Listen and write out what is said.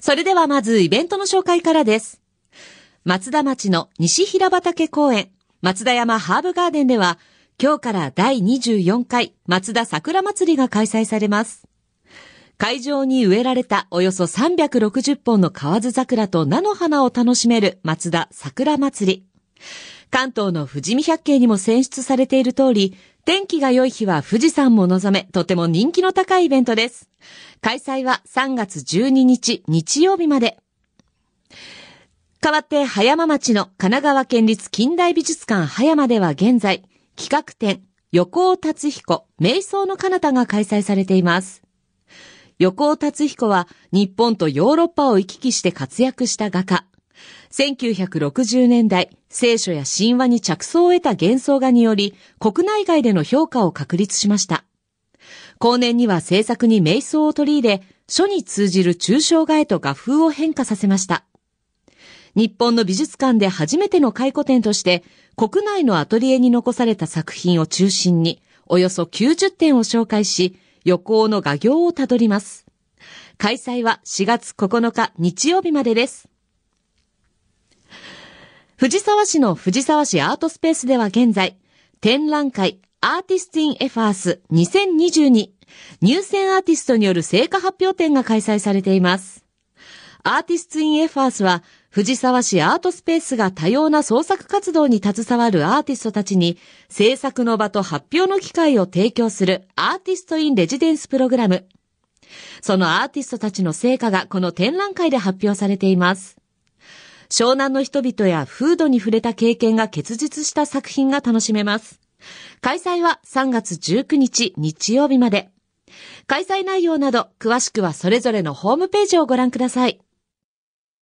それではまずイベントの紹介からです。松田町の西平畑公園、松田山ハーブガーデンでは、今日から第24回松田桜祭りが開催されます。会場に植えられたおよそ360本の河津桜と菜の花を楽しめる松田桜祭り。関東の富士見百景にも選出されている通り、天気が良い日は富士山も望め、とても人気の高いイベントです。開催は3月12日日曜日まで。代わって葉山町の神奈川県立近代美術館葉山では現在、企画展、横尾達彦、瞑想の彼方が開催されています。横尾達彦は日本とヨーロッパを行き来して活躍した画家。1960年代、聖書や神話に着想を得た幻想画により、国内外での評価を確立しました。後年には制作に瞑想を取り入れ、書に通じる抽象画へと画風を変化させました。日本の美術館で初めての回顧展として、国内のアトリエに残された作品を中心に、およそ90点を紹介し、横尾の画業をたどります。開催は4月9日日曜日までです。藤沢市の藤沢市アートスペースでは現在、展覧会 Artists in FAS 2022入選アーティストによる成果発表展が開催されています。 Artists in FAS は藤沢市アートスペースが多様な創作活動に携わるアーティストたちに制作の場と発表の機会を提供するアーティストインレジデンスプログラム。そのアーティストたちの成果がこの展覧会で発表されています。湘南の人々や風土に触れた経験が結実した作品が楽しめます。開催は3月19日日曜日まで。開催内容など詳しくはそれぞれのホームページをご覧ください。